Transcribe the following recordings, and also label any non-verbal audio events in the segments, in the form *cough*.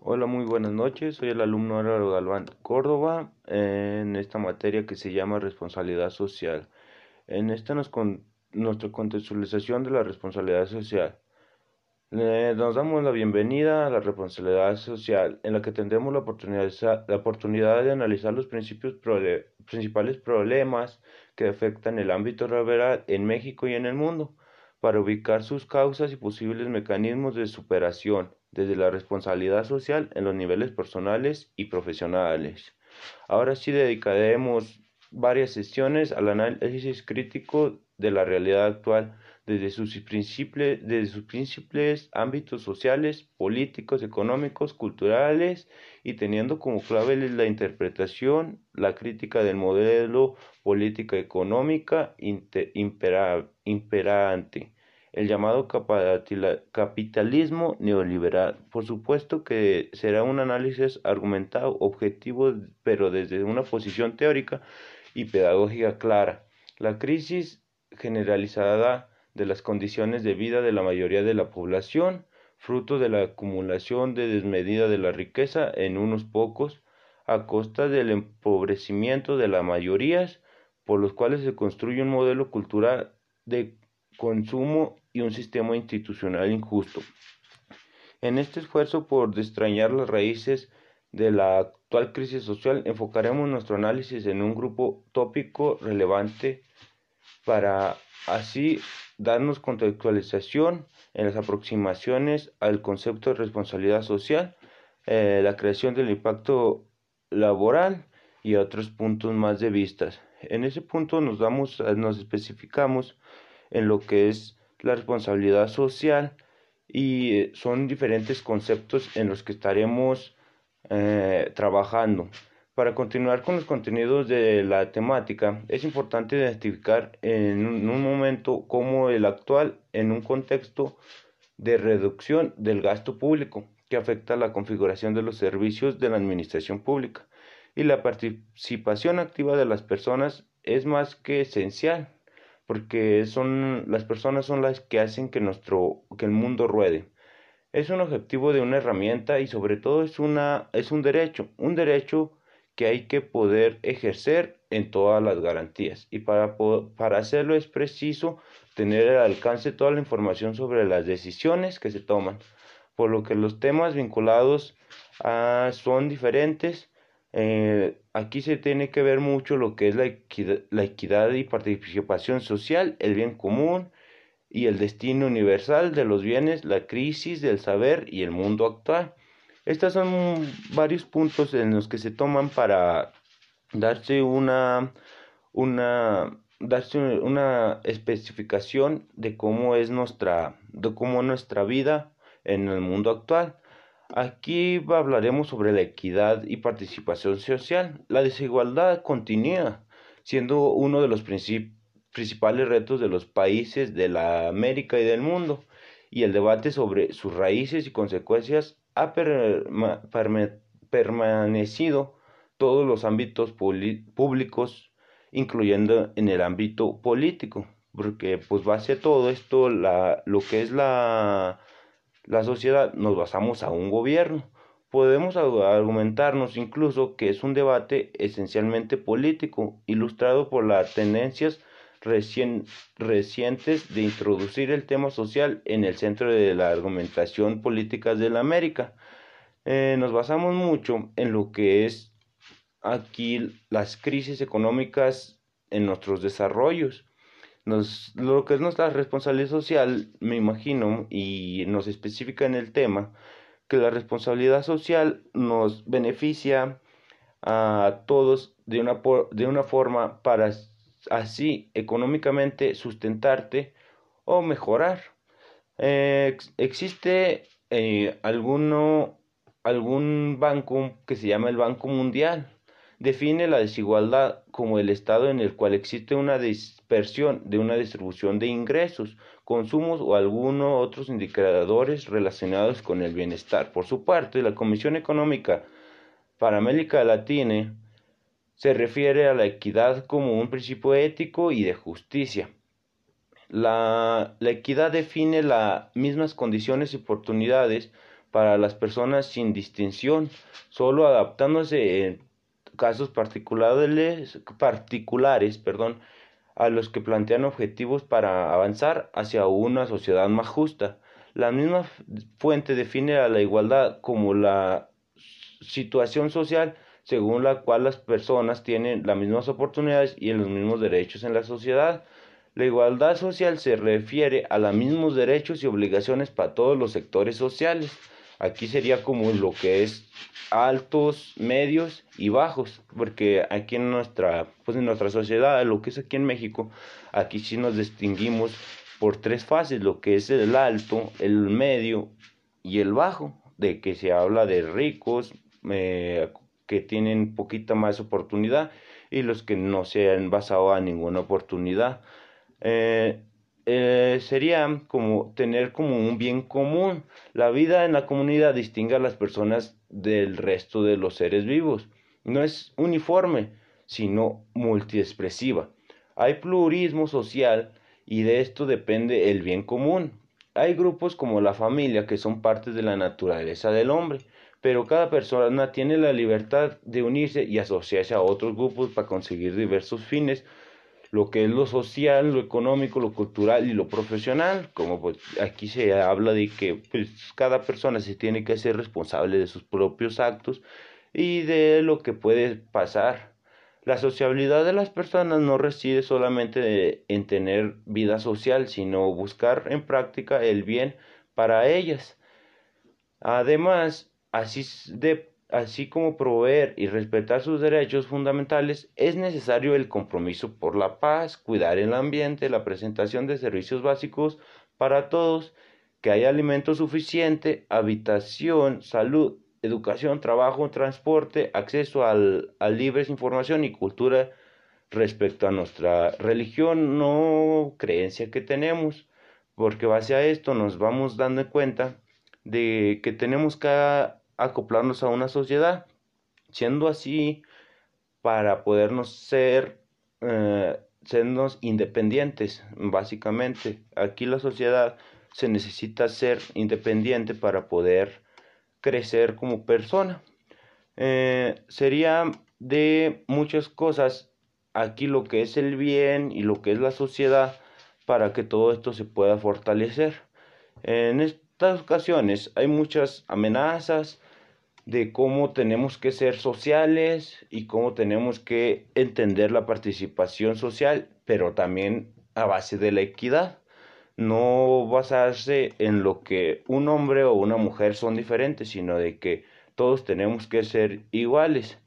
Hola, muy buenas noches. Soy el alumno Álvaro Galván Córdoba en esta materia que se llama responsabilidad social. En esta nos con, nuestra contextualización de la responsabilidad social. nos damos la bienvenida a la responsabilidad social, en la que tendremos la oportunidad, la oportunidad de analizar los principios principales problemas que afectan el ámbito laboral en México y en el mundo, para ubicar sus causas y posibles mecanismos de superación desde la responsabilidad social en los niveles personales y profesionales. Ahora sí dedicaremos varias sesiones al análisis crítico de la realidad actual desde sus, desde sus principales ámbitos sociales, políticos, económicos, culturales y teniendo como clave la interpretación, la crítica del modelo política económica imperante el llamado capitalismo neoliberal. Por supuesto que será un análisis argumentado, objetivo, pero desde una posición teórica y pedagógica clara. La crisis generalizada de las condiciones de vida de la mayoría de la población, fruto de la acumulación de desmedida de la riqueza en unos pocos, a costa del empobrecimiento de las mayorías, por los cuales se construye un modelo cultural de consumo y un sistema institucional injusto. En este esfuerzo por destrañar las raíces de la actual crisis social, enfocaremos nuestro análisis en un grupo tópico relevante para así darnos contextualización en las aproximaciones al concepto de responsabilidad social, eh, la creación del impacto laboral y otros puntos más de vistas. En ese punto nos damos, nos especificamos en lo que es la responsabilidad social y son diferentes conceptos en los que estaremos eh, trabajando. Para continuar con los contenidos de la temática, es importante identificar en un momento como el actual en un contexto de reducción del gasto público que afecta la configuración de los servicios de la administración pública y la participación activa de las personas es más que esencial porque son las personas son las que hacen que nuestro que el mundo ruede. Es un objetivo de una herramienta y sobre todo es una es un derecho, un derecho que hay que poder ejercer en todas las garantías y para para hacerlo es preciso tener al alcance toda la información sobre las decisiones que se toman, por lo que los temas vinculados a, son diferentes eh, aquí se tiene que ver mucho lo que es la equidad, la equidad y participación social, el bien común y el destino universal de los bienes, la crisis del saber y el mundo actual. Estos son varios puntos en los que se toman para darse una, una, darse una especificación de cómo es nuestra, de cómo nuestra vida en el mundo actual. Aquí hablaremos sobre la equidad y participación social. La desigualdad continúa siendo uno de los principales retos de los países de la América y del mundo, y el debate sobre sus raíces y consecuencias ha permanecido todos los ámbitos públicos, incluyendo en el ámbito político, porque pues base todo esto la, lo que es la la sociedad nos basamos a un gobierno. Podemos argumentarnos incluso que es un debate esencialmente político, ilustrado por las tendencias recientes de introducir el tema social en el centro de la argumentación política de la América. Eh, nos basamos mucho en lo que es aquí las crisis económicas en nuestros desarrollos lo que es nuestra responsabilidad social, me imagino, y nos especifica en el tema, que la responsabilidad social nos beneficia a todos de una, de una forma para así económicamente sustentarte o mejorar. Eh, existe eh, alguno, algún banco que se llama el Banco Mundial define la desigualdad como el estado en el cual existe una dispersión de una distribución de ingresos, consumos o algunos otros indicadores relacionados con el bienestar. Por su parte, la Comisión Económica para América Latina se refiere a la equidad como un principio ético y de justicia. La, equidad define las mismas condiciones y oportunidades para las personas sin distinción, solo adaptándose en casos particulares, perdón, a los que plantean objetivos para avanzar hacia una sociedad más justa. La misma fuente define a la igualdad como la situación social según la cual las personas tienen las mismas oportunidades y los mismos derechos en la sociedad. La igualdad social se refiere a los mismos derechos y obligaciones para todos los sectores sociales. Aquí sería como lo que es altos, medios y bajos, porque aquí en nuestra, pues en nuestra sociedad, lo que es aquí en México, aquí sí nos distinguimos por tres fases, lo que es el alto, el medio y el bajo, de que se habla de ricos, eh, que tienen poquita más oportunidad y los que no se han basado a ninguna oportunidad. Eh, eh, sería como tener como un bien común. La vida en la comunidad distingue a las personas del resto de los seres vivos. No es uniforme, sino multiexpresiva. Hay plurismo social y de esto depende el bien común. Hay grupos como la familia que son partes de la naturaleza del hombre pero cada persona tiene la libertad de unirse y asociarse a otros grupos para conseguir diversos fines, lo que es lo social, lo económico, lo cultural y lo profesional, como pues aquí se habla de que pues, cada persona se tiene que ser responsable de sus propios actos y de lo que puede pasar. La sociabilidad de las personas no reside solamente en tener vida social, sino buscar en práctica el bien para ellas. Además, Así, de, así como proveer y respetar sus derechos fundamentales, es necesario el compromiso por la paz, cuidar el ambiente, la presentación de servicios básicos para todos, que haya alimento suficiente, habitación, salud, educación, trabajo, transporte, acceso al, a libres información y cultura respecto a nuestra religión, no creencia que tenemos, porque base a esto nos vamos dando cuenta de que tenemos que acoplarnos a una sociedad, siendo así para podernos ser, eh, sernos independientes, básicamente. Aquí la sociedad se necesita ser independiente para poder crecer como persona. Eh, sería de muchas cosas aquí lo que es el bien y lo que es la sociedad para que todo esto se pueda fortalecer. En estas ocasiones hay muchas amenazas, de cómo tenemos que ser sociales y cómo tenemos que entender la participación social, pero también a base de la equidad. No basarse en lo que un hombre o una mujer son diferentes, sino de que todos tenemos que ser iguales.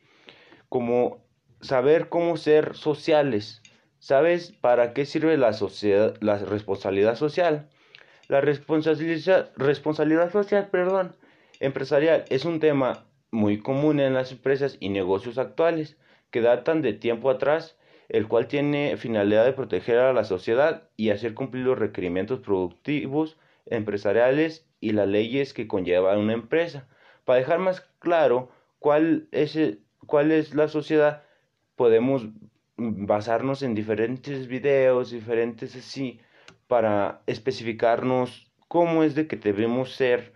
Como saber cómo ser sociales. ¿Sabes para qué sirve la, sociedad, la responsabilidad social? La responsabilidad, responsabilidad social, perdón, empresarial es un tema muy común en las empresas y negocios actuales que datan de tiempo atrás, el cual tiene finalidad de proteger a la sociedad y hacer cumplir los requerimientos productivos, empresariales y las leyes que conlleva una empresa. Para dejar más claro cuál es, cuál es la sociedad, podemos basarnos en diferentes videos, diferentes así, para especificarnos cómo es de que debemos ser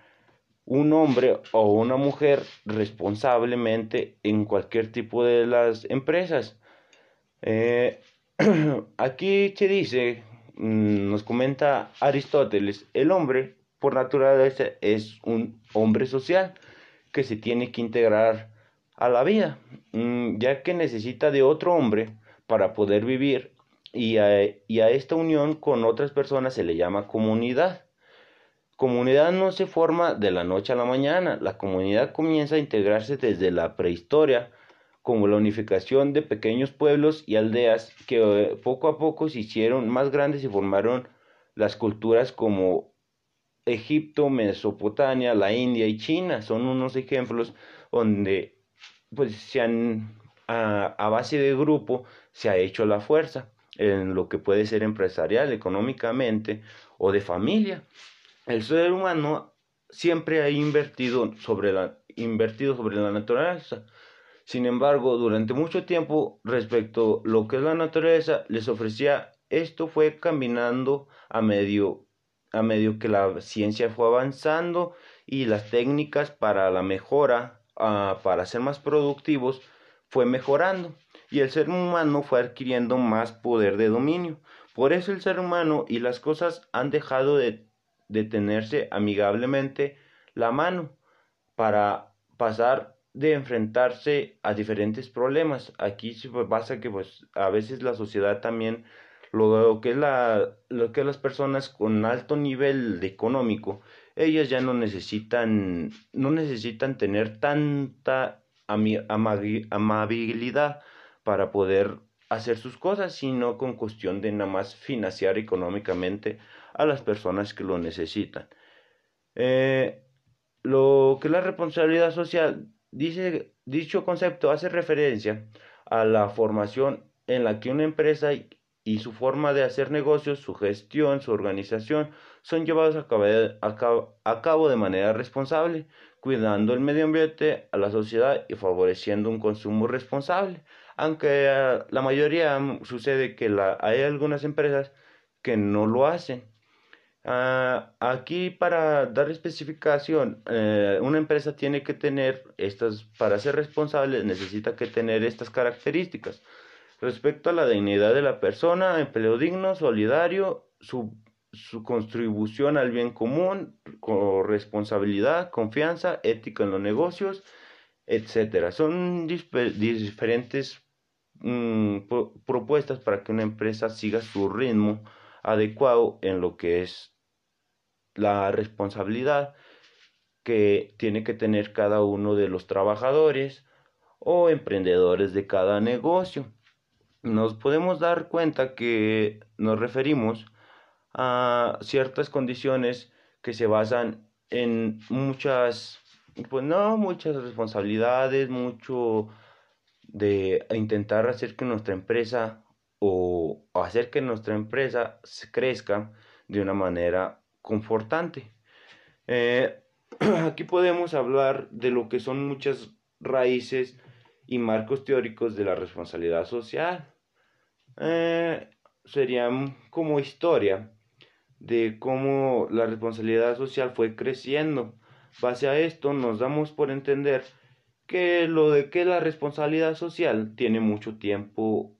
un hombre o una mujer responsablemente en cualquier tipo de las empresas. Eh, *clears throat* aquí se dice, mm, nos comenta Aristóteles, el hombre por naturaleza es un hombre social que se tiene que integrar a la vida, mm, ya que necesita de otro hombre para poder vivir y y a esta unión con otras personas se le llama comunidad. Comunidad no se forma de la noche a la mañana, la comunidad comienza a integrarse desde la prehistoria, como la unificación de pequeños pueblos y aldeas que eh, poco a poco se hicieron más grandes y formaron las culturas como Egipto, Mesopotamia, la India y China. Son unos ejemplos donde pues se han a, a base de grupo se ha hecho la fuerza en lo que puede ser empresarial, económicamente o de familia. El ser humano siempre ha invertido sobre la, invertido sobre la naturaleza. Sin embargo, durante mucho tiempo, respecto a lo que es la naturaleza, les ofrecía esto fue caminando a medio, a medio que la ciencia fue avanzando y las técnicas para la mejora, uh, para ser más productivos, fue mejorando y el ser humano fue adquiriendo más poder de dominio. Por eso el ser humano y las cosas han dejado de, de tenerse amigablemente la mano para pasar de enfrentarse a diferentes problemas. Aquí pasa que pues a veces la sociedad también lo que la lo que las personas con alto nivel económico, ellas ya no necesitan no necesitan tener tanta amabilidad para poder hacer sus cosas, sino con cuestión de nada más financiar económicamente a las personas que lo necesitan. Eh, lo que la responsabilidad social, dice, dicho concepto hace referencia a la formación en la que una empresa y su forma de hacer negocios, su gestión, su organización, son llevados a cabo, a cabo, de manera responsable, cuidando el medio ambiente, a la sociedad y favoreciendo un consumo responsable. Aunque eh, la mayoría sucede que la, hay algunas empresas que no lo hacen. Ah, aquí para dar especificación, eh, una empresa tiene que tener estas, para ser responsable necesita que tener estas características. Respecto a la dignidad de la persona, empleo digno, solidario, su, su contribución al bien común, responsabilidad, confianza, ética en los negocios, etcétera. Son diferentes mm, propuestas para que una empresa siga su ritmo adecuado en lo que es la responsabilidad que tiene que tener cada uno de los trabajadores o emprendedores de cada negocio. Nos podemos dar cuenta que nos referimos a ciertas condiciones que se basan en muchas, pues no, muchas responsabilidades, mucho de intentar hacer que nuestra empresa o hacer que nuestra empresa crezca de una manera confortante. Eh, *clears throat* aquí podemos hablar de lo que son muchas raíces y marcos teóricos de la responsabilidad social. Eh, serían como historia de cómo la responsabilidad social fue creciendo. Base a esto nos damos por entender que lo de que la responsabilidad social tiene mucho tiempo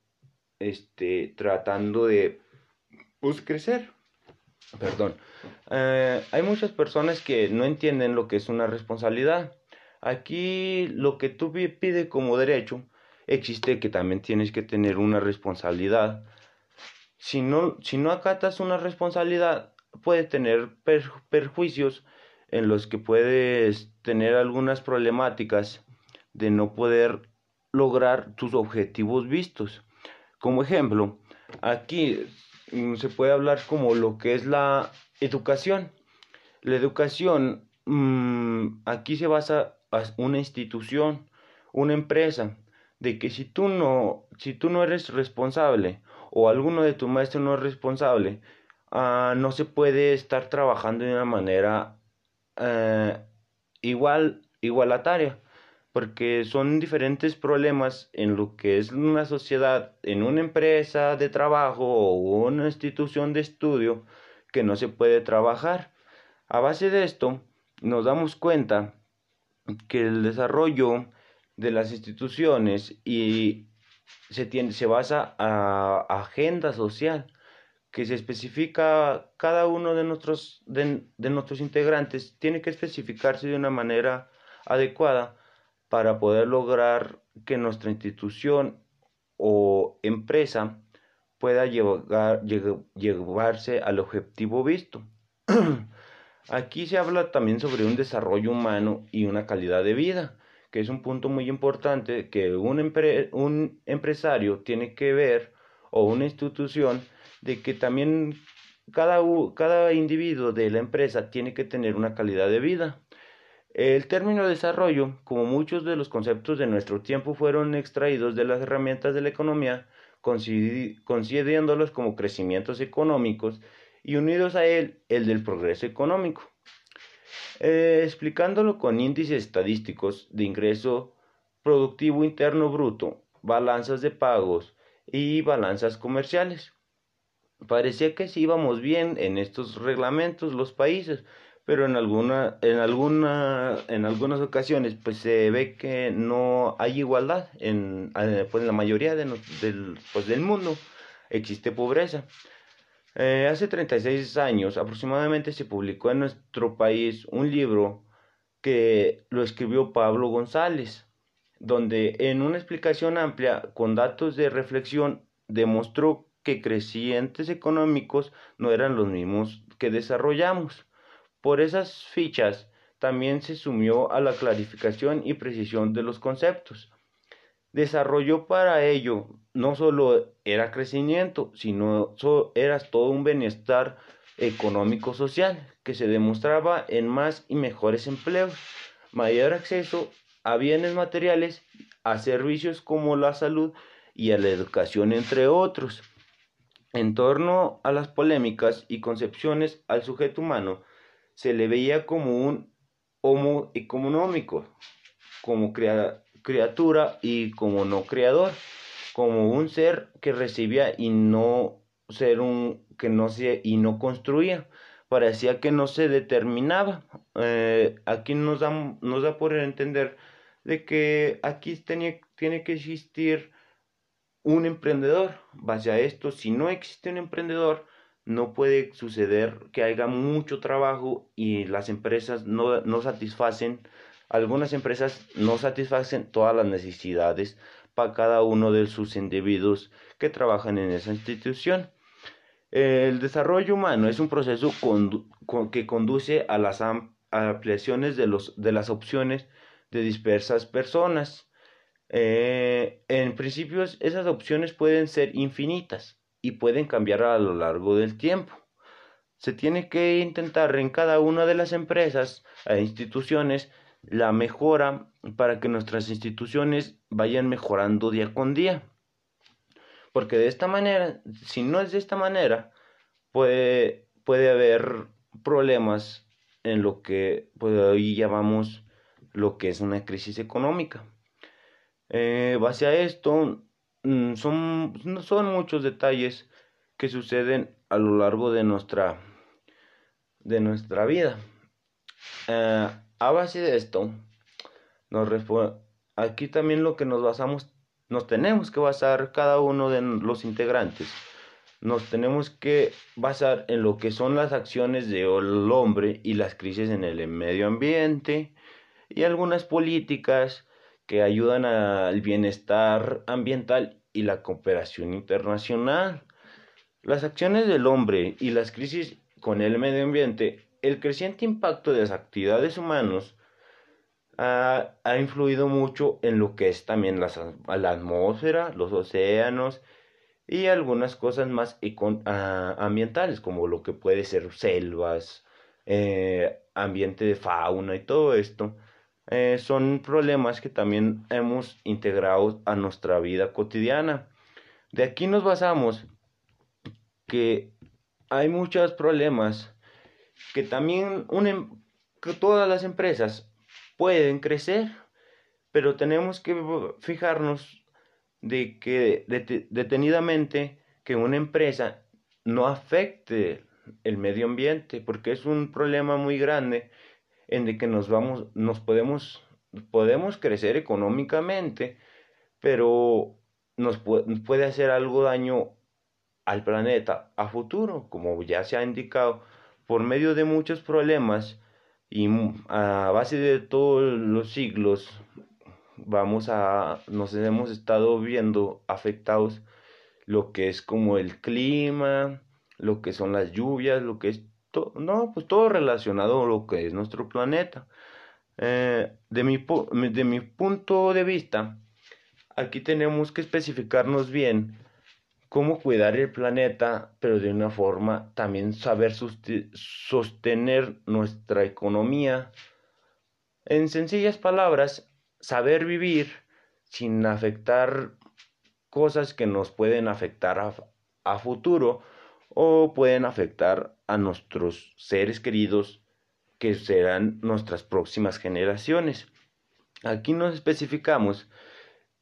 este, tratando de pues, crecer perdón, eh, hay muchas personas que no entienden lo que es una responsabilidad. Aquí lo que tú pides como derecho, existe que también tienes que tener una responsabilidad. Si no, si no acatas una responsabilidad, puedes tener perjuicios en los que puedes tener algunas problemáticas de no poder lograr tus objetivos vistos. Como ejemplo, aquí se puede hablar como lo que es la educación. La educación, mm, aquí se basa una institución, una empresa, de que si tú no, si tú no eres responsable o alguno de tus maestros no es responsable, ah, no se puede estar trabajando de una manera eh, igual, igualataria porque son diferentes problemas en lo que es una sociedad, en una empresa de trabajo o una institución de estudio que no se puede trabajar. A base de esto, nos damos cuenta que el desarrollo de las instituciones y se, tiene, se basa a agenda social que se especifica cada uno de nuestros, de nuestros integrantes tiene que especificarse de una manera adecuada para poder lograr que nuestra institución o empresa pueda llevarse al objetivo visto. *clears throat* Aquí se habla también sobre un desarrollo humano y una calidad de vida, que es un punto muy importante que un, empresario tiene que ver o una institución de que también cada individuo de la empresa tiene que tener una calidad de vida. El término desarrollo, como muchos de los conceptos de nuestro tiempo, fueron extraídos de las herramientas de la economía, considerándolos como crecimientos económicos y unidos a él el del progreso económico. Eh, explicándolo con índices estadísticos de ingreso productivo interno bruto, balanzas de pagos y balanzas comerciales. Parecía que sí íbamos bien en estos reglamentos los países, pero en alguna, en alguna, en algunas ocasiones pues se ve que no hay igualdad en, eh, pues, la mayoría de del, pues, del mundo existe pobreza. Eh, hace 36 años aproximadamente se publicó en nuestro país un libro que lo escribió Pablo González, donde en una explicación amplia con datos de reflexión demostró que crecientes económicos no eran los mismos que desarrollamos. Por esas fichas también se sumió a la clarificación y precisión de los conceptos. Desarrolló para ello no solo era crecimiento, sino era todo un bienestar económico-social que se demostraba en más y mejores empleos, mayor acceso a bienes materiales, a servicios como la salud y a la educación, entre otros. En torno a las polémicas y concepciones al sujeto humano, se le veía como un homo económico, como criatura y como no creador, como un ser que recibía y no ser un que no se y no construía, parecía que no se determinaba. Eh, aquí nos da, nos da por entender de que aquí tiene, tiene que existir un emprendedor. Base a esto, si no existe un emprendedor, no puede suceder que haya mucho trabajo y las empresas no, no satisfacen, algunas empresas no satisfacen todas las necesidades para cada uno de sus individuos que trabajan en esa institución. El desarrollo humano es un proceso que conduce a las ampliaciones de, los, de las opciones de dispersas personas. Eh, en principio, esas opciones pueden ser infinitas y pueden cambiar a lo largo del tiempo. Se tiene que intentar en cada una de las empresas e instituciones la mejora para que nuestras instituciones vayan mejorando día con día. Porque de esta manera, si no es de esta manera, puede, puede haber problemas en lo que pues, hoy llamamos lo que es una crisis económica. Eh, base a esto, son, son muchos detalles que suceden a lo largo de nuestra, de nuestra vida. Eh, a base de esto, nos aquí también lo que nos basamos, nos tenemos que basar cada uno de los integrantes. Nos tenemos que basar en lo que son las acciones del hombre y las crisis en el medio ambiente y algunas políticas que ayudan al bienestar ambiental y la cooperación internacional. Las acciones del hombre y las crisis con el medio ambiente, el creciente impacto de las actividades humanas ha, influido mucho en lo que es también la, la atmósfera, los océanos y algunas cosas más ambientales, como lo que puede ser selvas, eh, ambiente de fauna y todo esto. Eh, son problemas que también hemos integrado a nuestra vida cotidiana. De aquí nos basamos que hay muchos problemas que también que todas las empresas pueden crecer, pero tenemos que fijarnos de que detenidamente que una empresa no afecte el medio ambiente, porque es un problema muy grande en el que nos vamos, nos podemos, podemos crecer económicamente, pero nos puede, hacer algo daño al planeta a futuro, como ya se ha indicado, por medio de muchos problemas y a base de todos los siglos vamos a nos hemos estado viendo afectados lo que es como el clima, lo que son las lluvias, lo que es no, pues todo relacionado a lo que es nuestro planeta. Eh, de, mi, de mi punto de vista, aquí tenemos que especificarnos bien cómo cuidar el planeta, pero de una forma también saber sostener nuestra economía. En sencillas palabras, saber vivir sin afectar cosas que nos pueden afectar a, a futuro o pueden afectar a nuestros seres queridos que serán nuestras próximas generaciones. Aquí nos especificamos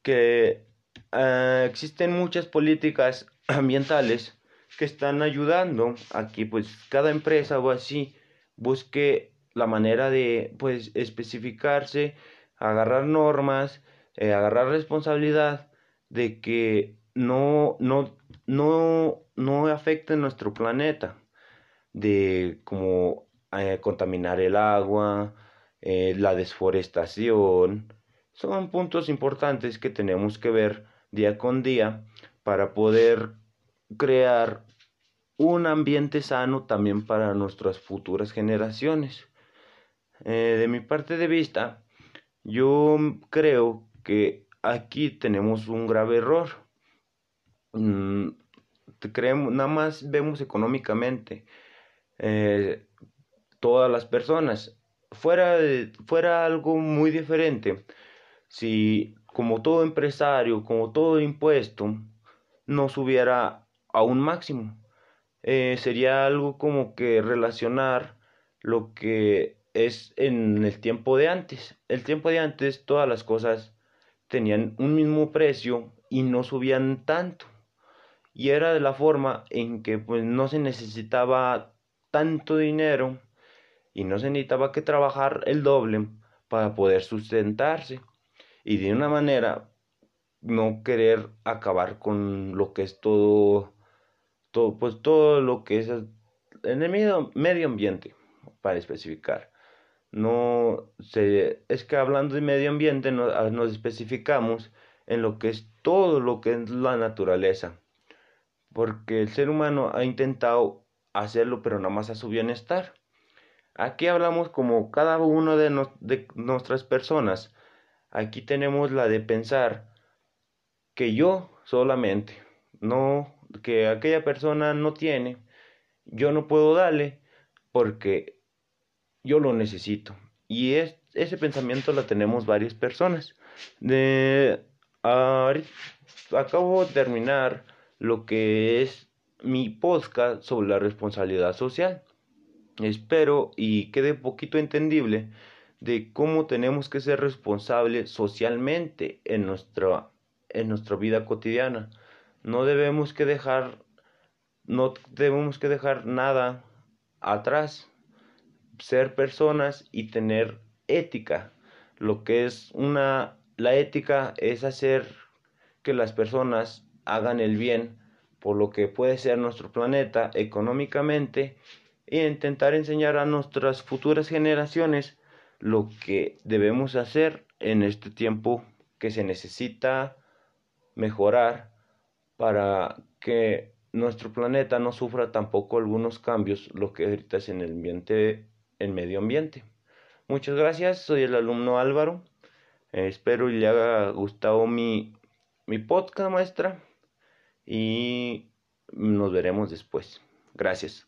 que ah, existen muchas políticas ambientales que están ayudando a que pues cada empresa o así busque la manera de pues especificarse, agarrar normas, eh, agarrar responsabilidad de que no, no, no, no afecte nuestro planeta, de como eh, contaminar el agua, eh, la desforestación, son puntos importantes que tenemos que ver día con día para poder crear un ambiente sano también para nuestras futuras generaciones. Eh, de mi parte de vista, yo creo que aquí tenemos un grave error. Mm, creemos, nada más vemos económicamente eh, todas las personas. Fuera, fuera algo muy diferente si como todo empresario, como todo impuesto, no subiera a un máximo. Eh, sería algo como que relacionar lo que es en el tiempo de antes. El tiempo de antes todas las cosas tenían un mismo precio y no subían tanto. Y era de la forma en que pues no se necesitaba tanto dinero y no se necesitaba que trabajar el doble para poder sustentarse. Y de una manera no querer acabar con lo que es todo todo, pues todo lo que es en el medio, medio ambiente, para especificar. No se, es que hablando de medio ambiente ah, nos, especificamos en lo que es todo lo que es la naturaleza, porque el ser humano ha intentado hacerlo, pero nada más a su bienestar. Aquí hablamos como cada uno de, de nuestras personas. Aquí tenemos la de pensar que yo solamente, no que aquella persona no tiene, yo no puedo darle porque yo lo necesito. Y es, ese pensamiento lo tenemos varias personas. De, acabo de terminar lo que es mi podcast sobre la responsabilidad social. Espero y quede poquito entendible de cómo tenemos que ser responsables socialmente en nuestra, en nuestra vida cotidiana. No debemos que dejar no debemos que dejar nada atrás. Ser personas y tener ética. Lo que es una la ética es hacer que las personas hagan el bien por lo que puede ser nuestro planeta económicamente e intentar enseñar a nuestras futuras generaciones lo que debemos hacer en este tiempo que se necesita mejorar para que nuestro planeta no sufra tampoco algunos cambios, lo que ahorita en el ambiente, el medio ambiente. Muchas gracias, soy el alumno Álvaro. Eh, espero y le haya gustado mi, mi podcast, maestra. Y nos veremos después. Gracias.